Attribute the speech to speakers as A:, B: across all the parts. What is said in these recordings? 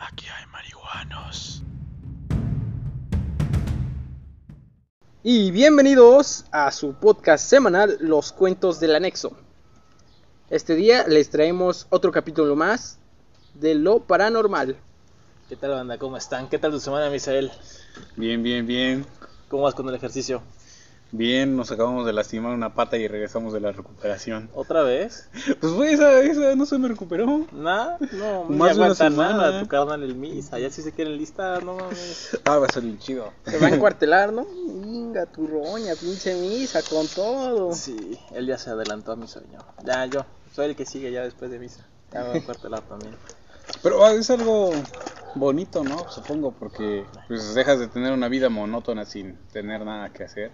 A: Aquí hay marihuanos.
B: Y bienvenidos a su podcast semanal Los Cuentos del Anexo. Este día les traemos otro capítulo más de lo paranormal.
C: ¿Qué tal, banda? ¿Cómo están? ¿Qué tal tu semana, Misael?
D: Bien, bien, bien.
C: ¿Cómo vas con el ejercicio?
D: Bien, nos acabamos de lastimar una pata y regresamos de la recuperación.
C: ¿Otra vez?
D: Pues fue esa, esa no se me recuperó.
C: Nada, no,
D: Más
C: Más
D: una
C: aguanta
D: semana.
C: nada, tu carnal el Misa, ya si se quiere listar, no mames.
D: Ah, va a salir chido.
B: Se va a encuartelar, ¿no? Venga, tu roña, pinche misa, con todo.
C: Sí, él ya se adelantó a mi sueño. Ya, yo, soy el que sigue ya después de Misa. Ya me voy a cuartelar también.
D: Pero ah, es algo bonito, ¿no? Supongo, porque pues dejas de tener una vida monótona sin tener nada que hacer.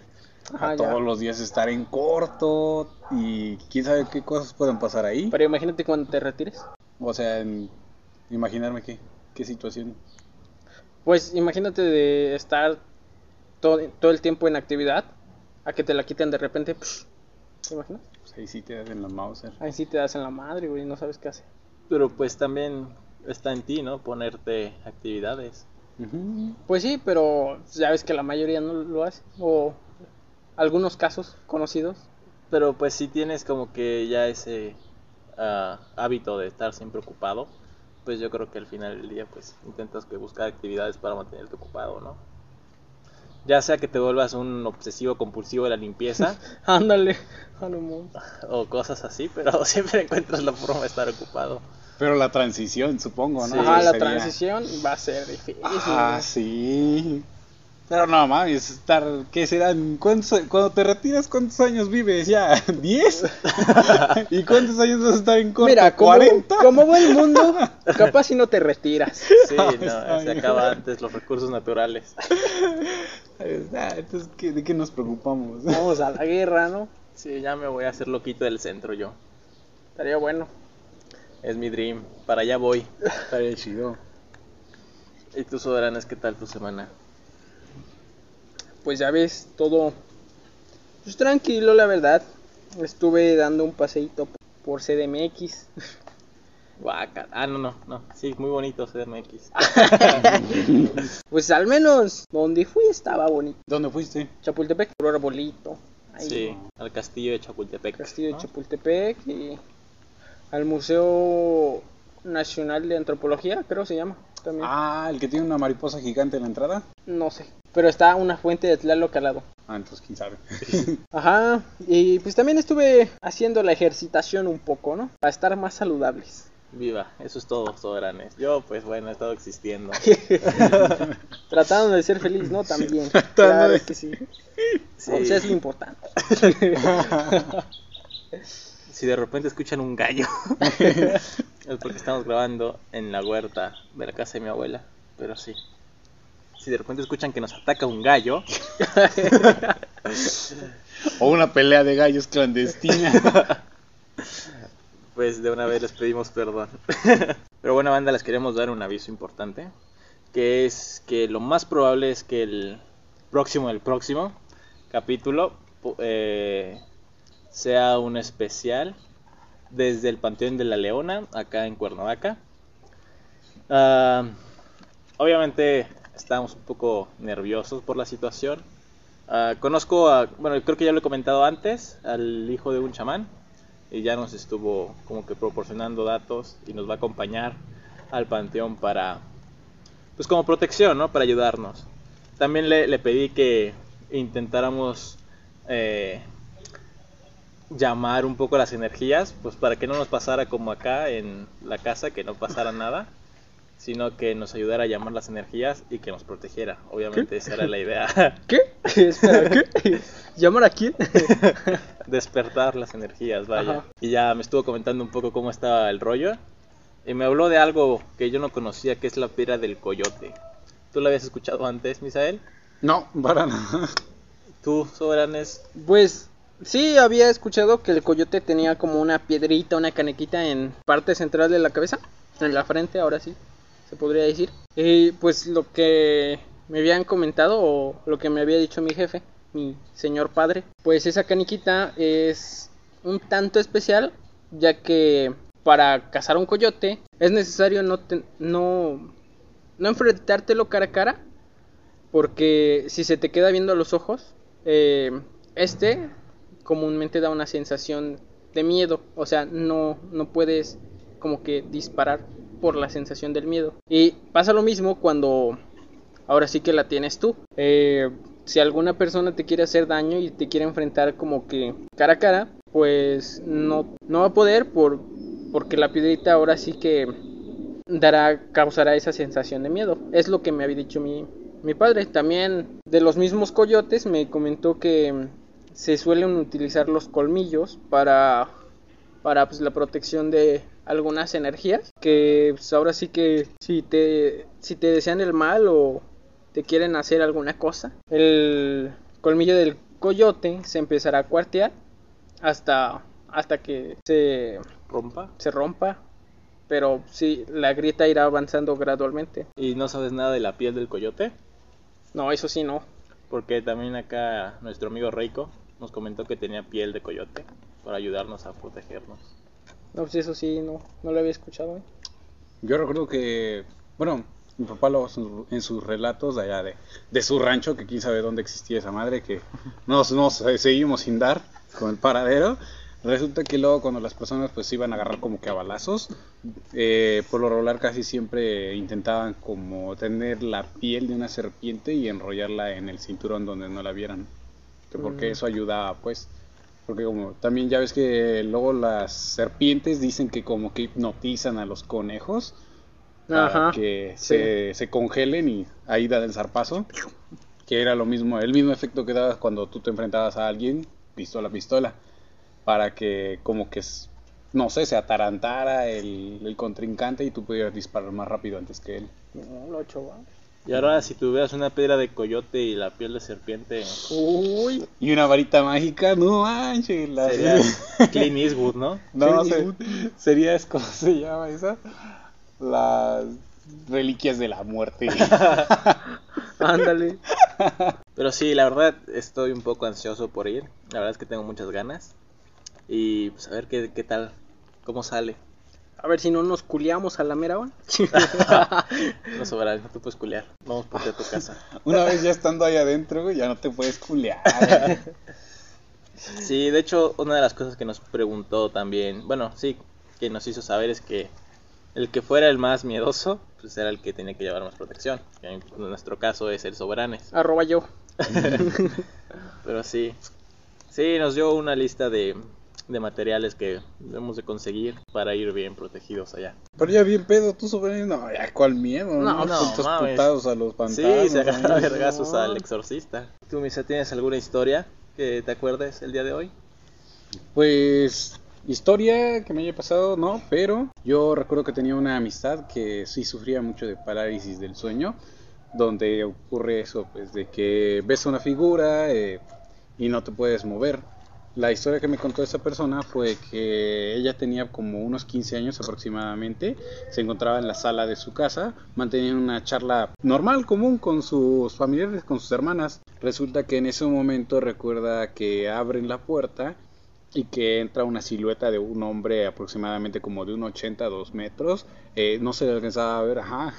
B: Ajá,
D: a
B: ya.
D: todos los días estar en corto y quién sabe qué cosas pueden pasar ahí.
B: Pero imagínate cuando te retires.
D: O sea, en- imaginarme qué, qué situación.
B: Pues imagínate de estar todo, todo el tiempo en actividad a que te la quiten de repente. psh, ¿Te imaginas?
D: Pues ahí sí te hacen la Mauser.
B: Ahí sí te das en la madre, güey, no sabes qué hacer.
C: Pero pues también está en ti, ¿no? Ponerte actividades.
B: Pues sí, pero ya ves que la mayoría no lo hace. O algunos casos conocidos.
C: Pero pues si tienes como que ya ese ah, hábito de estar siempre ocupado, pues yo creo que al final del día pues intentas que buscar actividades para mantenerte ocupado, ¿no? Ya sea que te vuelvas un obsesivo compulsivo de la limpieza
B: Ándale, a lo mo-
C: o cosas así, pero siempre encuentras la forma de estar ocupado.
D: Pero la transición, supongo, ¿no?
C: Sí,
B: Ajá, la
D: Sería-
B: transición va a ser difícil.
D: Ah, sí. Pero no mames, estar, ¿qué serán? ¿Cuántos, cuando te retiras, ¿cuántos años vives ya? ¿10? ¿Y cuántos años vas a estar en corto?
B: Mira, como,
D: ¿40?
B: como va el mundo, capaz si no te retiras.
C: Sí, no, se acaba antes los recursos naturales.
D: Entonces, ¿qué- ¿de qué nos preocupamos?
B: Vamos a la guerra, ¿no?
C: Sí, ya me voy a hacer loquito del centro yo.
B: Estaría bueno.
C: Es mi dream, para allá voy.
D: Estaría chido.
C: ¿Y tú, Soberanes, qué tal tu semana?
B: Pues ya ves, todo pues tranquilo, la verdad. Estuve dando un paseíto por CDMX.
C: Guaca. Ah, no, no, no. Sí, muy bonito CDMX.
B: Pues al menos donde fui estaba bonito.
D: ¿Dónde fuiste?
B: Chapultepec, un arbolito. Ahí,
C: Sí, al castillo de Chapultepec.
B: Castillo de. Chapultepec y al Museo Nacional de Antropología, creo se llama también.
D: Ah, el que tiene una mariposa gigante en la entrada.
B: No sé, pero está una fuente de Tlaloc al lado.
D: Ah, entonces quién sabe.
B: Ajá, y pues también estuve haciendo la ejercitación un poco, ¿no? Para estar más saludables.
C: Viva, eso es todo, Soberanes. Yo, pues bueno, he estado existiendo.
B: Tratando de ser feliz, ¿no? También.
D: Tratando
B: Claro
D: de-
B: que sí.
C: Sí.
B: O sea, es lo importante.
C: Si de repente escuchan un gallo, es porque estamos grabando en la huerta de la casa de mi abuela. Pero sí. Si de repente escuchan que nos ataca un gallo,
D: O una pelea de gallos clandestina.
C: pues de una vez les pedimos perdón. Pero bueno, banda, les queremos dar un aviso importante. Que es que lo más probable es que el próximo, el próximo capítulo eh, sea un especial desde el Panteón de la Leona, acá en Cuernavaca. Ah, obviamente estamos un poco nerviosos por la situación. Ah, conozco a, bueno, creo que ya lo he comentado antes, al hijo de un chamán. Y ya nos estuvo como que proporcionando datos y nos va a acompañar al panteón para, pues como protección, ¿no? Para ayudarnos. También le, le pedí que intentáramos eh, llamar un poco las energías, pues para que no nos pasara como acá en la casa, que no pasara nada, sino que nos ayudara a llamar las energías y que nos protegiera. Obviamente esa era la idea,
B: ¿Qué? Espera, ¿qué? ¿Llamar a quién?
C: despertar las energías, vaya.
B: Ajá.
C: Y ya me estuvo comentando un poco cómo estaba el rollo y me habló de algo que yo no conocía, que es la piedra del coyote. ¿Tú la habías escuchado antes, Misael?
D: No, para nada.
C: ¿Tú, Soberanes?
B: Pues sí, había escuchado que el coyote tenía como una piedrita, una canequita en parte central de la cabeza, en la frente, ahora sí, se podría decir. Y pues lo que me habían comentado o lo que me había dicho mi jefe, mi señor padre, pues esa caniquita es un tanto especial, ya que para cazar un coyote es necesario no, ten- no no enfrentártelo cara a cara, porque si se te queda viendo a los ojos, eh, este comúnmente da una sensación de miedo, o sea, no, no puedes como que disparar por la sensación del miedo. Y pasa lo mismo cuando ahora sí que la tienes tú. Eh, si alguna persona te quiere hacer daño y te quiere enfrentar como que cara a cara, pues no, no va a poder por, porque la piedrita ahora sí que dará, causará esa sensación de miedo. Es lo que me había dicho mi, mi padre. También de los mismos coyotes me comentó que se suelen utilizar los colmillos para, para pues, la protección de algunas energías. Que pues, ahora sí que si te, si te desean el mal o te quieren hacer alguna cosa, el colmillo del coyote se empezará a cuartear hasta, hasta que se
C: ¿Rompa?
B: se rompa. Pero sí, la grieta irá avanzando gradualmente.
C: ¿Y no sabes nada de la piel del coyote?
B: No, eso sí, no.
C: Porque también acá nuestro amigo Reiko nos comentó que tenía piel de coyote para ayudarnos a protegernos.
B: No, pues eso sí, no, no lo había escuchado. ¿eh?
D: Yo recuerdo que, bueno, mi papá lo, en sus relatos de allá de, de su rancho, que quién sabe dónde existía esa madre, que nos, nos eh, seguimos sin dar con el paradero. Resulta que luego cuando las personas pues iban a agarrar como que a balazos, eh, por lo regular casi siempre intentaban como tener la piel de una serpiente y enrollarla en el cinturón donde no la vieran. Que porque
B: Mm.
D: eso ayudaba pues. Porque como también ya ves que luego las serpientes dicen que como que hipnotizan a los conejos para
B: Ajá.
D: que
B: sí.
D: se, se congelen y ahí dan el zarpazo. Que era lo mismo, el mismo efecto que dabas cuando tú te enfrentabas a alguien, pistola a pistola. Para que como que, no sé, se atarantara el, el contrincante y tú pudieras disparar más rápido antes que él.
B: No, lo ocho, va.
C: Y ahora si tuvieras una piedra de coyote y la piel de serpiente,
B: Uy,
D: Y una varita mágica, no manches. la-
C: sería Clint Eastwood, ¿no?
D: no,
B: Clint
D: se- sería, es- ¿cómo se llama esa? Las reliquias de la muerte.
B: ándale.
C: Pero sí, la verdad estoy un poco ansioso por ir. La verdad es que tengo muchas ganas. Y pues a ver qué, qué tal, cómo sale.
B: A ver si no nos culiamos a la mera hora.
C: No sobra, no te puedes culear. Vamos por ti a tu casa.
D: Una vez ya estando ahí adentro, güey, ya no te puedes culear.
C: Sí, de hecho, una de las cosas que nos preguntó también, bueno, sí, que nos hizo saber es que el que fuera el más miedoso, pues era el que tenía que llevar más protección. En nuestro caso es el Soberanes.
B: Arroba yo.
C: Pero sí, sí, nos dio una lista de, de materiales que debemos de conseguir para ir bien protegidos allá.
D: Pero ya bien pedo, tú sobre no, ya cuál miedo, ¿no?
B: No,
C: no, mames.
D: putados a los
C: Sí, se agarra a
D: ¿no?
C: vergazos al exorcista. ¿Tú, Misa, tienes alguna historia que te acuerdes el día de hoy?
D: Pues historia que me haya pasado, no, pero yo recuerdo que tenía una amistad que sí sufría mucho de parálisis del sueño, donde ocurre eso, pues de que ves una figura eh, y no te puedes mover. La historia que me contó esa persona fue que ella tenía como unos 15 años aproximadamente, se encontraba en la sala de su casa, mantenían una charla normal, común con sus familiares, con sus hermanas. Resulta que en ese momento recuerda que abren la puerta y que entra una silueta de un hombre aproximadamente como de un 80 a 2 metros. Eh, no se le alcanzaba a ver, ajá.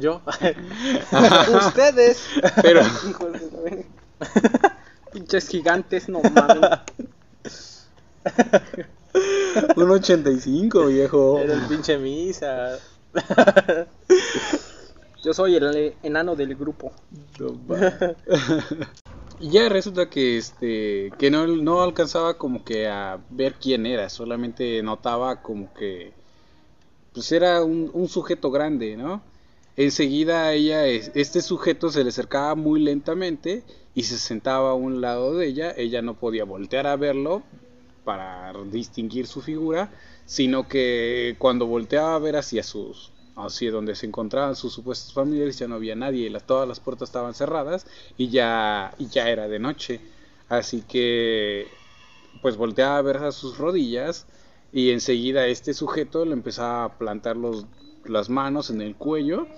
C: Yo.
B: Ustedes.
D: Pero.
B: Pinches gigantes, no mames.
D: Un 85, viejo.
C: Era el pinche Misa.
B: Yo soy el enano del grupo.
D: Y ya resulta que este que no, no alcanzaba como que a ver quién era, solamente notaba como que pues era un, un sujeto grande, ¿no? Enseguida ella, es- este sujeto se le acercaba muy lentamente y se sentaba a un lado de ella, ella no podía voltear a verlo para distinguir su figura, sino que cuando volteaba a ver hacia sus hacia donde se encontraban sus supuestos familiares ya no había nadie, la- todas las puertas estaban cerradas y ya y ya era de noche. Así que pues volteaba a ver a sus rodillas y enseguida este sujeto le empezaba a plantar los, las manos en el cuello,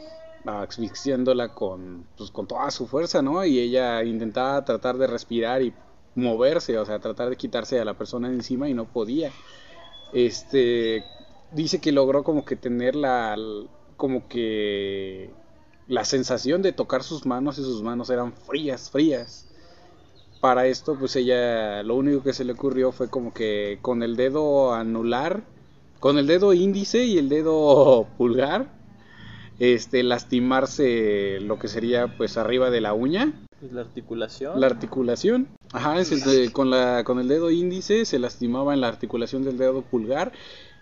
D: asfixiándola con, pues, con toda su fuerza, ¿no? Y ella intentaba tratar de respirar y moverse, o sea, tratar de quitarse a la persona de encima y no podía. Este dice que logró como que tener la como que la sensación de tocar sus manos y sus manos eran frías, frías. Para esto, pues ella lo único que se le ocurrió fue como que con el dedo anular, con el dedo índice y el dedo pulgar, este lastimarse lo que sería pues arriba de la uña,
C: La articulación.
D: la articulación. Ajá, es el de- con la con el dedo índice se lastimaba en la articulación del dedo pulgar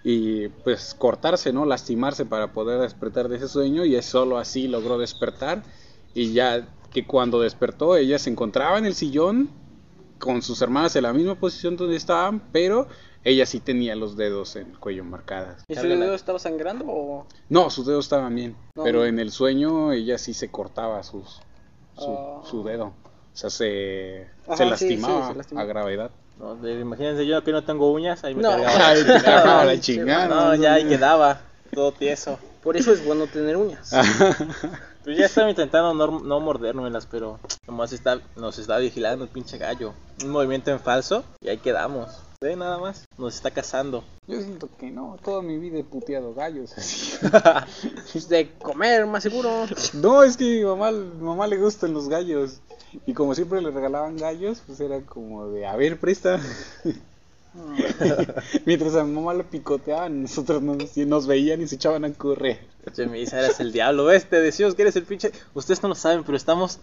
D: y pues cortarse, ¿no? Lastimarse para poder despertar de ese sueño y es solo así logró despertar y ya que cuando despertó ella se encontraba en el sillón con sus hermanas en la misma posición donde estaban, pero ella sí tenía los dedos en el cuello marcadas.
B: ¿Y su dedo estaba sangrando o...?
D: No, sus dedos estaban bien,
B: No.
D: pero en el sueño ella sí se cortaba sus, su,
B: Ah.
D: su dedo. O sea, se,
B: Ajá,
D: se lastimaba
B: sí, se lastimaba.
D: a gravedad.
C: No, de- imagínense yo que no tengo uñas, ahí me
B: No.
C: cargaba.
D: Ay, te cargaba la chingada.
C: No, ya ahí quedaba, todo tieso.
B: Por eso es bueno tener uñas.
C: Pues ya estaba intentando no, no mordérmelas, pero nomás está, nos está vigilando el pinche gallo. Un movimiento en falso y ahí quedamos. ¿Ve nada más? Nos está cazando.
D: Yo siento que no, toda mi vida he puteado gallos así.
B: De comer, más seguro.
D: No, es que a mi mamá, mi mamá le gustan los gallos. Y como siempre le regalaban gallos, pues era como de, a ver, presta. Mientras a mi mamá lo picoteaban, nosotros nos, nos veían y se echaban a correr.
C: Che, me dice, eres el diablo, ¿ves? Te decimos que eres el pinche... Ustedes no lo saben, pero estamos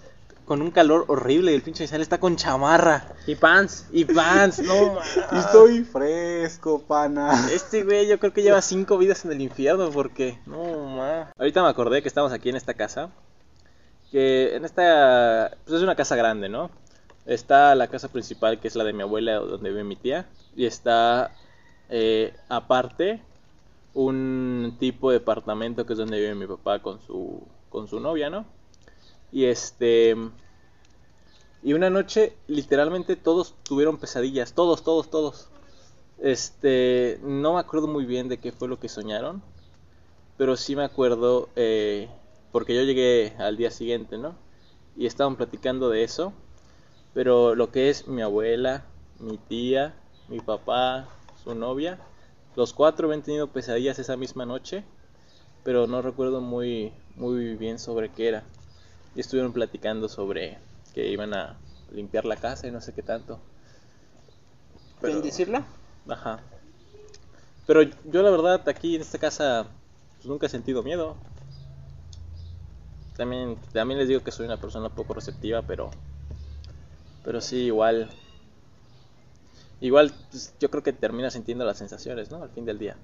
C: con un calor horrible y el pinche Misael está con chamarra
B: Y pants.
C: y pants, no ma.
D: Y estoy fresco, pana.
C: Este güey yo creo que lleva cinco vidas en el infierno porque... No, ma. Ahorita me acordé que estamos aquí en esta casa. Que en esta... Pues es una casa grande, ¿no? Está la casa principal que es la de mi abuela donde vive mi tía. Y está eh, aparte un tipo de departamento que es donde vive mi papá con su, con su novia, ¿no? Y este... Y una noche literalmente todos tuvieron pesadillas, todos, todos, todos. Este, no me acuerdo muy bien de qué fue lo que soñaron, pero sí me acuerdo eh, porque yo llegué al día siguiente, ¿no? Y estaban platicando de eso, pero lo que es mi abuela, mi tía, mi papá, su novia, los cuatro habían tenido pesadillas esa misma noche, pero no recuerdo muy, muy bien sobre qué era. Y estuvieron platicando sobre que iban a limpiar la casa y no sé qué tanto. Pero-
B: ¿Bendecirla?
C: Ajá. Pero yo la verdad aquí en esta casa pues, nunca he sentido miedo. También, también les digo que soy una persona poco receptiva, pero pero sí igual igual pues, yo creo que termina sintiendo las sensaciones, ¿no? Al fin del día.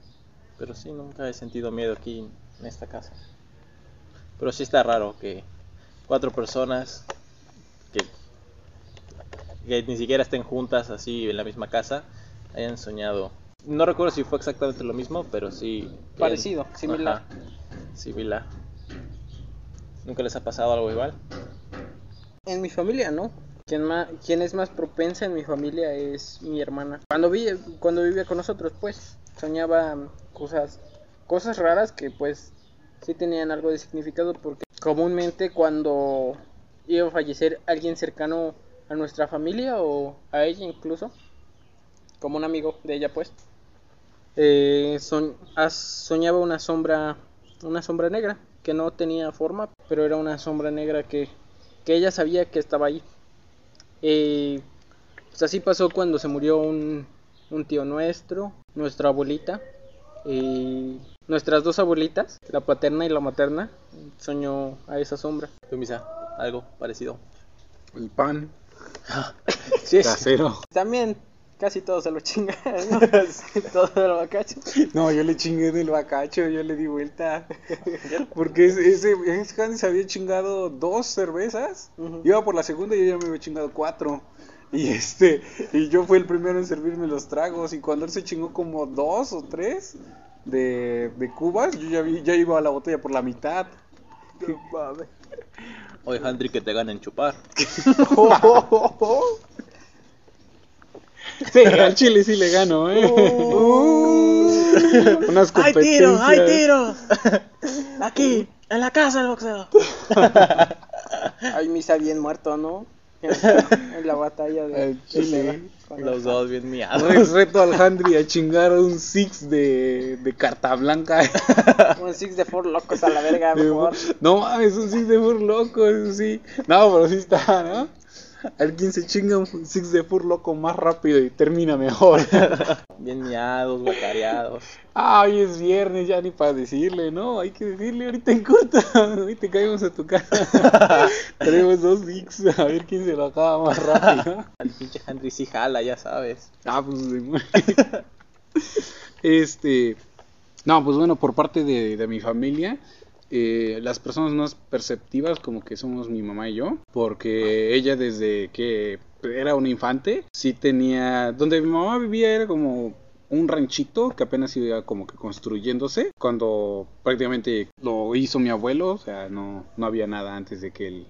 C: Pero sí nunca he sentido miedo aquí en esta casa. Pero sí está raro que cuatro personas que que ni siquiera estén juntas así en la misma casa hayan soñado. No recuerdo si fue exactamente lo mismo, pero sí.
B: Parecido, similar.
C: Ajá, similar. ¿Nunca les ha pasado algo igual?
B: En mi familia, ¿no? Quien, más, quien es más propensa en mi familia es mi hermana. Cuando, vi, cuando vivía con nosotros, pues, soñaba cosas, cosas raras que, pues, sí tenían algo de significado porque comúnmente cuando iba a fallecer alguien cercano a nuestra familia o a ella incluso, como un amigo de ella, pues, eh, soñaba una sombra, una sombra negra que no tenía forma, pero era una sombra negra que, que ella sabía que estaba ahí. Eh, pues así pasó cuando se murió un, un tío nuestro, nuestra abuelita, nuestras dos abuelitas, la paterna y la materna, soñó a esa sombra.
C: ¿Tú, Misa? ¿Algo parecido?
D: El pan
C: Sí,
D: casero.
B: También casi todos se lo chingaron, ¿no? todo el bacacho.
D: No, yo le chingué del bacacho, yo le di vuelta. Porque ese, ese, se había chingado dos cervezas. Iba por la segunda y yo ya me había chingado cuatro. Y este, y yo fui el primero en servirme los tragos. Y cuando él se chingó como dos o tres de, de cubas, yo ya, vi, ya iba a la botella por la mitad.
C: Oye, Handry, que te ganen chupar.
D: Sí, al chile sí le gano, ¿eh? Uh, unas competencias.
C: Aquí, en la casa del boxeo.
B: Ay, misa bien muerto, ¿no? En la batalla de,
D: chile.
C: Los dos bien miados.
D: Re- Reto al Handry a chingar un Six de, de carta blanca.
B: Un six de four locos a la verga, favor.
D: No mames, un Six de Fur loco, eso sí. No, pero sí está, ¿no? Alguien se chinga un Six de Fur loco más rápido y termina mejor.
C: Bien miados, guacareados.
D: Ah, hoy es viernes, ya ni para decirle, ¿no? Hay que decirle ahorita en corta. Ahorita caemos a tu casa. Tenemos dos Six, a ver quién se lo acaba más rápido.
C: Al pinche Henry sí jala, ya sabes.
D: Ah, pues. este. No, pues bueno, por parte de, de mi familia, eh, las personas más perceptivas, como que somos mi mamá y yo, porque ella desde que era un infante, sí tenía. Donde mi mamá vivía era como un ranchito que apenas iba como que construyéndose cuando prácticamente lo hizo mi abuelo o sea no no había nada antes de que él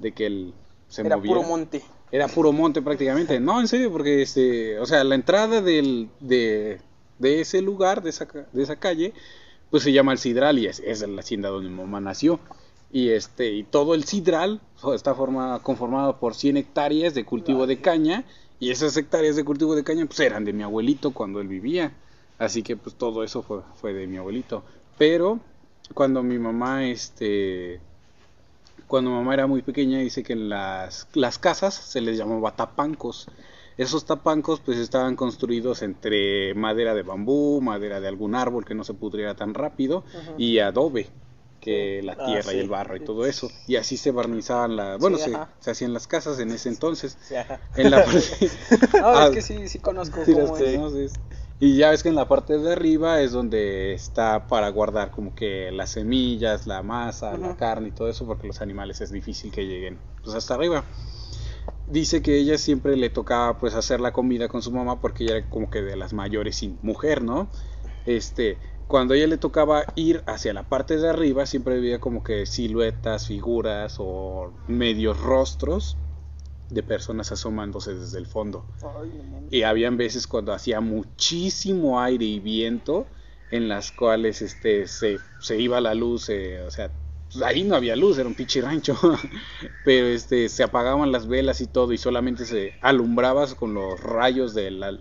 D: de que él se
B: Era
D: moviera
B: puro monte.
D: era puro monte prácticamente. No, en serio, porque este, o sea, la entrada del, de, de ese lugar, de esa, de esa calle, pues se llama el Sidral y es, es la hacienda donde mi mamá nació. Y este, y todo el Sidral está forma, conformado por 100 hectáreas de cultivo de caña y esas hectáreas de cultivo de caña pues eran de mi abuelito cuando él vivía. Así que pues todo eso fue, fue de mi abuelito. Pero cuando mi mamá este cuando mamá era muy pequeña dice que en las, las casas se les llamaba tapancos. Esos tapancos pues estaban construidos entre madera de bambú, madera de algún árbol que no se pudriera tan rápido y adobe, que la
C: Ah,
D: tierra y el barro y todo eso. Y así se barnizaban las... Bueno,
B: Sí,
D: se, se hacían las casas en ese entonces.
C: Sí, ajá.
D: En la parte...
B: No, es que sí, sí conozco
D: Sí,
B: cómo es.
D: conoces. Y ya ves que en la parte de arriba es donde está para guardar como que las semillas, la masa, la carne y todo eso, porque los animales es difícil que lleguen pues hasta arriba. Dice que ella siempre le tocaba pues hacer la comida con su mamá porque ella era como que de las mayores sin mujer, ¿no? Este, cuando a ella le tocaba ir hacia la parte de arriba, siempre veía como que siluetas, figuras o medios rostros de personas asomándose desde el fondo. Y habían veces cuando hacía muchísimo aire y viento en las cuales este se, se iba la luz, eh, o sea, pues, ahí no había luz, era un pinche rancho, pero este se apagaban las velas y todo y solamente se alumbraba con los rayos de, la-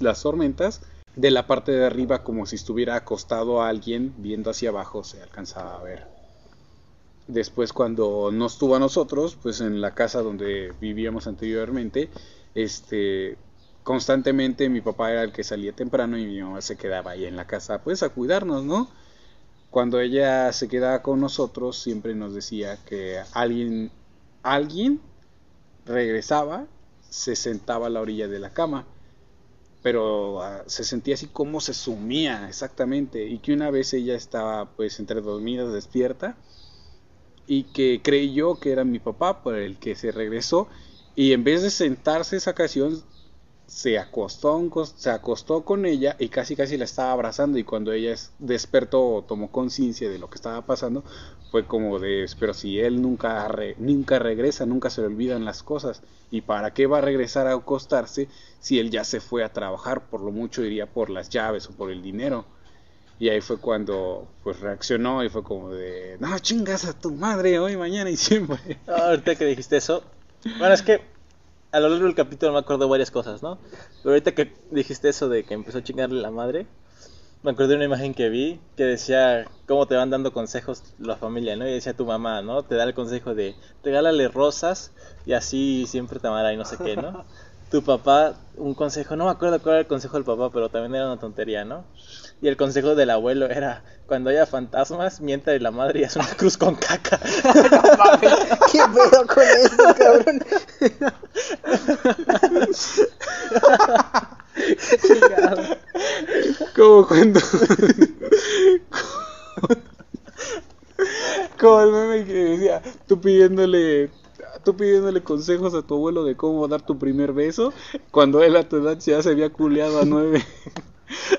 D: las tormentas de la parte de arriba como si estuviera acostado alguien viendo hacia abajo se alcanzaba a ver. Después cuando no estuvo a nosotros, pues en la casa donde vivíamos anteriormente, este constantemente mi papá era el que salía temprano y mi mamá se quedaba ahí en la casa pues a cuidarnos, ¿no? Cuando ella se quedaba con nosotros siempre nos decía que alguien alguien regresaba, se sentaba a la orilla de la cama, pero ah, se sentía así como se sumía exactamente y que una vez ella estaba pues entre dormida despierta y que creyó que era mi papá por el que se regresó y en vez de sentarse esa ocasión se acostó, se acostó con ella y casi casi la estaba abrazando y cuando ella es- despertó o tomó conciencia de lo que estaba pasando fue como de pero si él nunca nunca regresa nunca se le olvidan las cosas y para qué va a regresar a acostarse si él ya se fue a trabajar por lo mucho iría por las llaves o por el dinero y ahí fue cuando pues reaccionó y fue como de no chingas a tu madre hoy mañana y siempre
C: Ah, ahorita que dijiste eso. Bueno, es que a lo largo del capítulo me acuerdo varias cosas, ¿no? Pero ahorita que dijiste eso de que empezó a chingarle la madre, me acordé de una imagen que vi que decía cómo te van dando consejos la familia, ¿no? Y decía tu mamá, ¿no? Te da el consejo de regálale rosas y así siempre te amará y no sé qué, ¿no? Tu papá, un consejo, no me acuerdo cuál era el consejo del papá, pero también era una tontería, ¿no? Y el consejo del abuelo era, cuando haya fantasmas, miéntale la madre y haz una cruz con caca.
B: No ¿Qué pedo con eso, cabrón?
D: como cuando como el meme que decía tú pidiéndole tú pidiéndole consejos a tu abuelo de cómo dar tu primer beso cuando él a tu edad ya se había culeado a nueve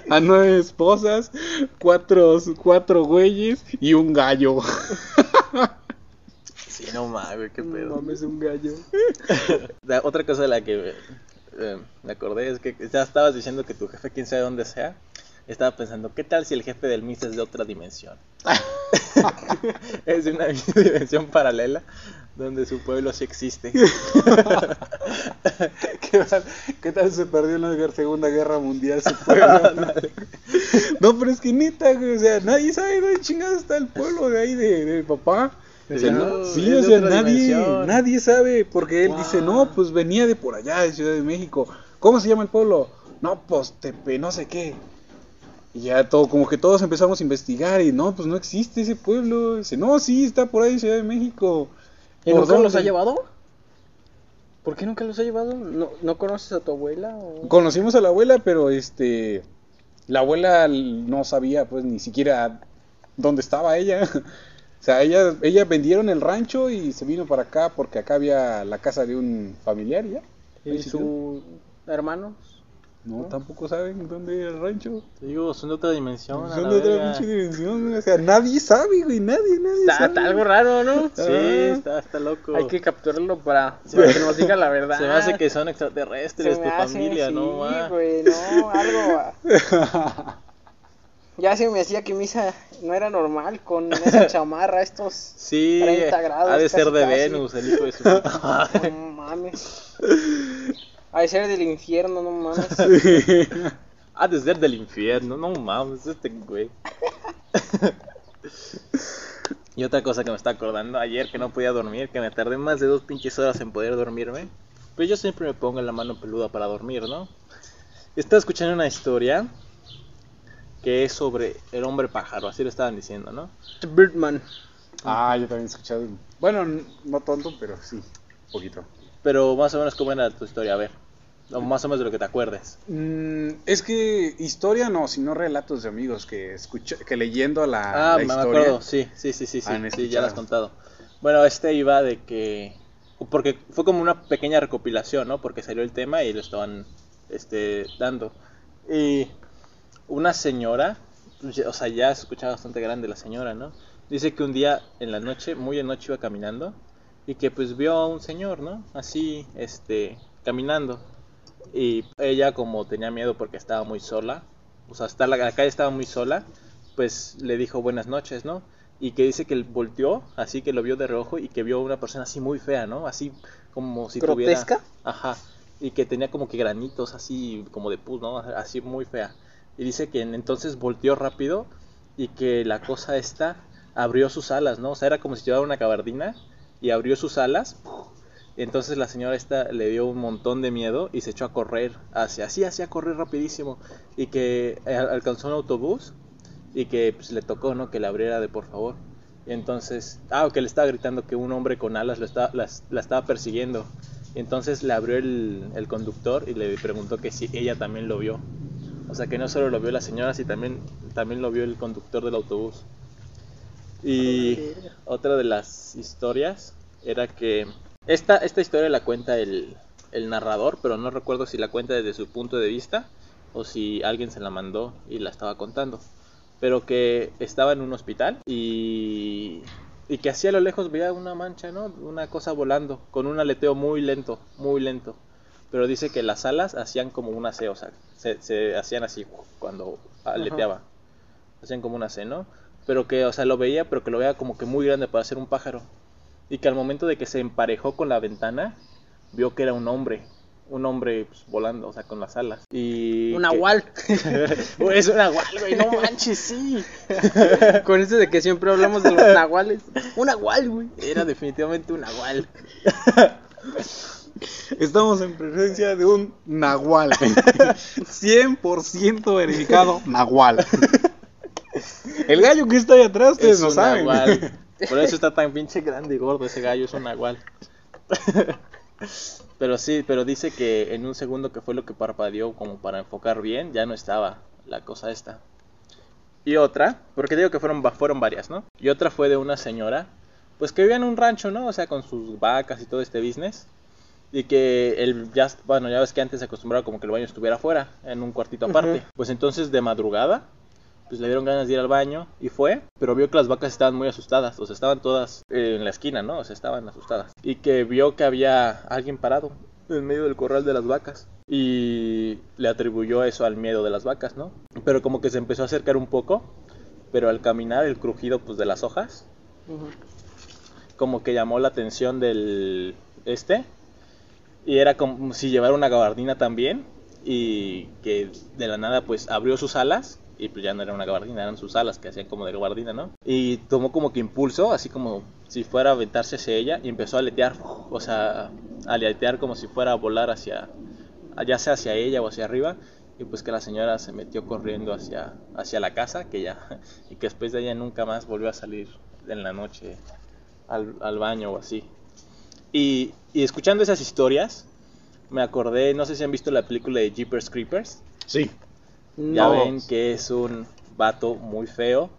D: a nueve esposas cuatro cuatro güeyes y un gallo
C: Sí, no mames, qué pedo.
B: No mames, un gallo.
C: La otra cosa de la que eh, me acordé es que ya estabas diciendo que tu jefe, quién sabe dónde sea, estaba pensando, ¿qué tal si el jefe del MIS es de otra dimensión? es de una dimensión paralela donde su pueblo sí existe.
D: ¿Qué tal, qué tal se perdió en la Segunda Guerra Mundial su pueblo? no, pero es que neta, güey, o sea, nadie sabe dónde chingados está el pueblo de ahí de, papá. O sea,
C: No,
D: no-
C: es
D: sí, o sea, nadie,
C: dimensión.
D: nadie sabe, porque él
B: Wow.
D: dice, no, pues venía de por allá, de Ciudad de México. ¿Cómo se llama el pueblo? No, pues Tepe, no sé qué. Y ya todo, como que todos empezamos a investigar y no, pues no existe ese pueblo. Dice, no, sí, está por ahí en Ciudad de México.
B: ¿Y
D: ¿Por
B: nunca los ha llevado? ¿Por qué nunca los ha llevado? ¿No, no conoces a tu abuela? O...
D: Conocimos a la abuela, pero este la abuela no sabía pues ni siquiera dónde estaba ella. O sea, ella ella vendieron el rancho y se vino para acá porque acá había la casa de un familiar ya.
B: ¿Y sus hermanos?
D: No, tampoco saben dónde era el rancho.
C: Te digo, son de otra dimensión.
D: Son de otra pinche dimensión, o sea, nadie sabe, güey, nadie, nadie
B: Está,
D: sabe.
B: está algo raro, ¿no?
C: Sí,
D: Ah.
C: está, está loco.
B: Hay que capturarlo para, que nos diga la verdad.
C: Se me hace que son extraterrestres tu
B: hace,
C: familia,
B: sí,
C: ¿no? ma?
B: güey, no, algo. ah. Ya se me hacía que misa no era normal con esa chamarra, estos.
C: Sí,
B: 30 grados,
C: ha de ser de
B: casi.
C: Venus, el hijo de su puta madre.
B: No mames. Ha de ser del infierno, no mames.
C: Ha de ser del infierno, no mames, este güey. y otra cosa que me está acordando ayer que no podía dormir, que me tardé más de dos pinches horas en poder dormirme. Pues yo siempre me pongo la mano peluda para dormir, ¿no? Estaba escuchando una historia que es sobre el hombre pájaro, así lo estaban diciendo, ¿no?
B: Birdman.
D: ah, yo también he escuchado. Bueno, no tonto, pero sí, poquito.
C: Pero más o menos cómo era tu historia, a ver. O más o menos de lo que te acuerdes.
D: Mm, es que historia no, sino relatos de amigos que escuché, que leyendo la,
C: Ah,
D: la
C: me
D: historia.
C: acuerdo, sí, sí, sí, sí, sí, sí, ya lo has contado. Bueno, este iba de que, porque fue como una pequeña recopilación, ¿no? Porque salió el tema y lo estaban, este, dando. Y una señora, ya- o sea, ya se escuchaba bastante grande la señora, ¿no? Dice que un día en la noche, muy de noche iba caminando y que pues vio a un señor, ¿no? Así, este, caminando. Y ella como tenía miedo porque estaba muy sola, o sea, hasta la, la calle estaba muy sola, pues le dijo buenas noches, ¿no? Y que dice que volteó, así que lo vio de reojo y que vio a una persona así muy fea, ¿no? Así como si
B: ¿Grotesca?
C: tuviera... Ajá. Y que tenía como que granitos así como de pus, ¿no? Así muy fea. Y dice que en- entonces volteó rápido y que la cosa esta abrió sus alas, ¿no? O sea, era como si llevara una gabardina y abrió sus alas. Entonces la señora esta le dio un montón de miedo y se echó a correr hacia, así, así a correr rapidísimo y que eh, alcanzó un autobús y que pues, le tocó, ¿no? Que le abriera de por favor. Y entonces, ah, que le estaba gritando que un hombre con alas lo estaba, las- la estaba persiguiendo. Y entonces le abrió el, el conductor y le preguntó que si ella también lo vio. O sea, que no solo lo vio la señora, sino también, también lo vio el conductor del autobús. Y otra de las historias era que esta, esta historia la cuenta el, el narrador, pero no recuerdo si la cuenta desde su punto de vista o si alguien se la mandó y la estaba contando. Pero que estaba en un hospital y, y que así a lo lejos veía una mancha, ¿no? Una cosa volando con un aleteo muy lento, muy lento. Pero dice que las alas hacían como una C, o sea, se, se hacían así cuando aleteaba. Hacían como una C, ¿no? Pero que, o sea, lo veía, pero que lo veía como que muy grande para ser un pájaro. Y que al momento de que se emparejó con la ventana, vio que era un hombre. Un hombre pues, volando, o sea, con las alas. Y.
B: Un
C: que- es un nahual, güey, no manches, sí.
B: Con eso de que siempre hablamos de los nahuales. Un nahual, güey.
C: Era definitivamente un nahual.
D: Estamos en presencia de un nahual. 100% verificado nahual. El gallo que está ahí atrás, ustedes
C: Es
D: no
C: un
D: saben.
C: nahual. Por eso está tan pinche grande y gordo ese gallo, es un nahual. Pero sí, pero dice que en un segundo que fue lo que parpadeó como para enfocar bien, ya no estaba la cosa esta. Y otra, porque digo que fueron, fueron varias, ¿no? Y otra fue de una señora, pues que vivía en un rancho, ¿no? O sea, con sus vacas y todo este business. Y que el ya, bueno, ya ves que antes se acostumbraba como que el baño estuviera afuera, en un cuartito aparte. Pues entonces de madrugada, pues le dieron ganas de ir al baño y fue, pero vio que las vacas estaban muy asustadas, o sea, estaban todas eh, en la esquina, ¿no? O sea, estaban asustadas. Y que vio que había alguien parado en medio del corral de las vacas. Y le atribuyó eso al miedo de las vacas, ¿no? Pero como que se empezó a acercar un poco, pero al caminar el crujido pues de las hojas como que llamó la atención del este y era como si llevara una gabardina también y que de la nada pues abrió sus alas y pues ya no era una gabardina, eran sus alas que hacían como de gabardina, ¿no? Y tomó como que impulso, así como si fuera a aventarse hacia ella y empezó a aletear, o sea, a aletear como si fuera a volar hacia, ya sea hacia ella o hacia arriba y pues que la señora se metió corriendo hacia, hacia la casa que ya, y que después de ella nunca más volvió a salir en la noche al, al baño o así. Y, y escuchando esas historias, me acordé, no sé si han visto la película de Jeepers Creepers.
D: Sí.
C: Ya ven que es un vato muy feo,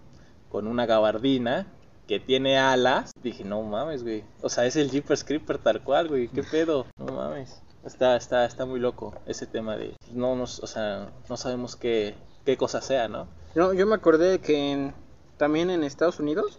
C: con una gabardina, que tiene alas. Dije, no mames, güey. O sea, es el Jeepers Creeper tal cual, güey. ¿Qué pedo? No mames. Está, está, está muy loco ese tema de... No nos, o sea, no sabemos qué, qué cosa sea, ¿no?
B: No, yo me acordé que en- también en Estados Unidos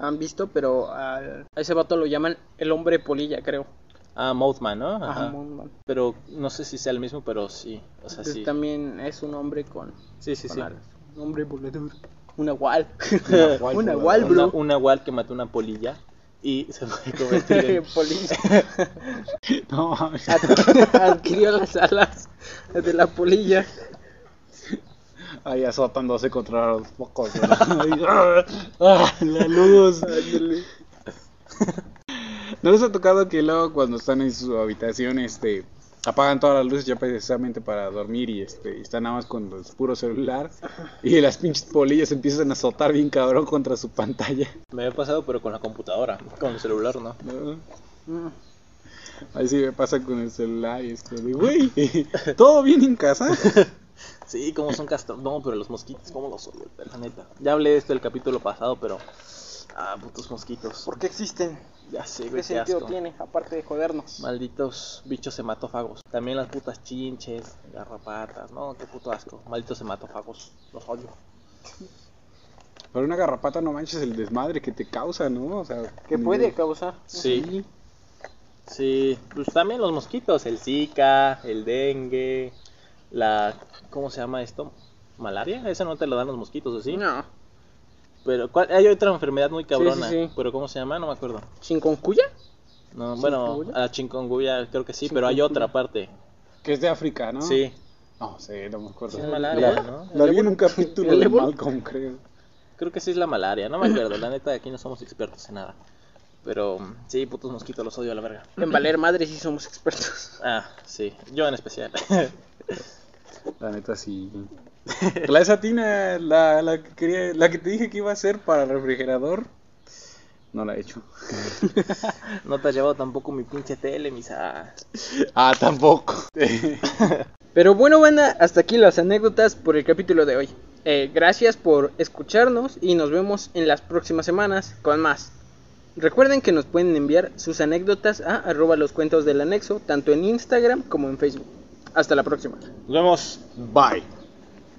B: han visto, pero al- a ese vato lo llaman el hombre polilla, creo.
C: Ah, Mothman, ¿no?
B: Ajá,
C: Ajá.
B: Mothman.
C: Pero no sé si sea el mismo, pero sí. O sea,
B: Entonces,
C: sí.
B: también es un hombre con,
C: Sí, sí,
B: con
C: sí.
B: alas. Un hombre volador. Un nahual.
D: nahual
B: un
D: volador.
B: nahual,
C: Una,
B: bro.
C: un nahual que mató una polilla y se fue a convertir en...
B: Polilla.
D: No mames.
B: Ad- Adquirió las alas de la polilla.
D: Ahí azotándose contra los focos. ¿no? ¡Ah! La luz. ¿No les ha tocado que luego cuando están en su habitación, este, apagan todas las luces ya precisamente para dormir y este, y están nada más con el puro celular y las pinches polillas empiezan a azotar bien cabrón contra su pantalla?
C: Me había pasado, pero con la computadora, con el celular, ¿no?
D: ¿no? Ahí sí me pasa con el celular y esto de, güey, ¿todo bien en casa?
C: Sí, como son castros. No, pero los mosquitos, ¿cómo los odio? La neta. Ya hablé de esto el capítulo pasado, pero. Ah, putos mosquitos.
B: ¿Por qué existen?
C: Ya sé,
B: ¿Qué
C: güey, qué
B: sentido
C: asco.
B: tiene? Aparte de jodernos.
C: Malditos bichos hematófagos. También las putas chinches, garrapatas. No, qué puto asco. Malditos hematófagos. Los odio.
D: Pero una garrapata no manches el desmadre que te causa, ¿no? O sea,
B: ¿Qué puede causar?
C: Sí. Sí, pues también los mosquitos, el Zika, el dengue, la ¿cómo se llama esto? ¿Malaria? Esa no te lo dan los mosquitos, ¿o sí?
B: No.
C: Pero ¿cuál? hay otra enfermedad muy cabrona,
B: sí, sí.
C: pero ¿cómo se llama? No me acuerdo.
B: ¿Chinconcuya?
C: No, bueno,
B: ¿Chikungunya?
C: a la chikungunya creo que sí, pero hay otra parte.
D: Que es de África, ¿no?
C: Sí,
D: No sé, no me acuerdo.
C: Sí, es malaria,
D: La-
C: ¿no?
D: La vi en un capítulo
B: ¿El
D: de? Malcolm, creo.
C: creo que sí es la malaria, no me acuerdo. La neta, aquí no somos expertos en nada. Pero sí, putos mosquitos, los odio a la verga.
B: En valer madre sí somos expertos.
C: Ah, sí, yo en especial.
D: La neta sí. La esa tina, la, la que quería, la que te dije que iba a hacer para el refrigerador, no la he hecho.
C: no te has llevado tampoco mi pinche tele, misa.
D: Ah, tampoco.
B: Pero bueno, banda, hasta aquí las anécdotas por el capítulo de hoy. Eh, gracias por escucharnos y nos vemos en las próximas semanas con más. Recuerden que nos pueden enviar sus anécdotas a arroba los cuentos del anexo, tanto en Instagram como en Facebook. Hasta la próxima.
C: Nos vemos.
D: Bye.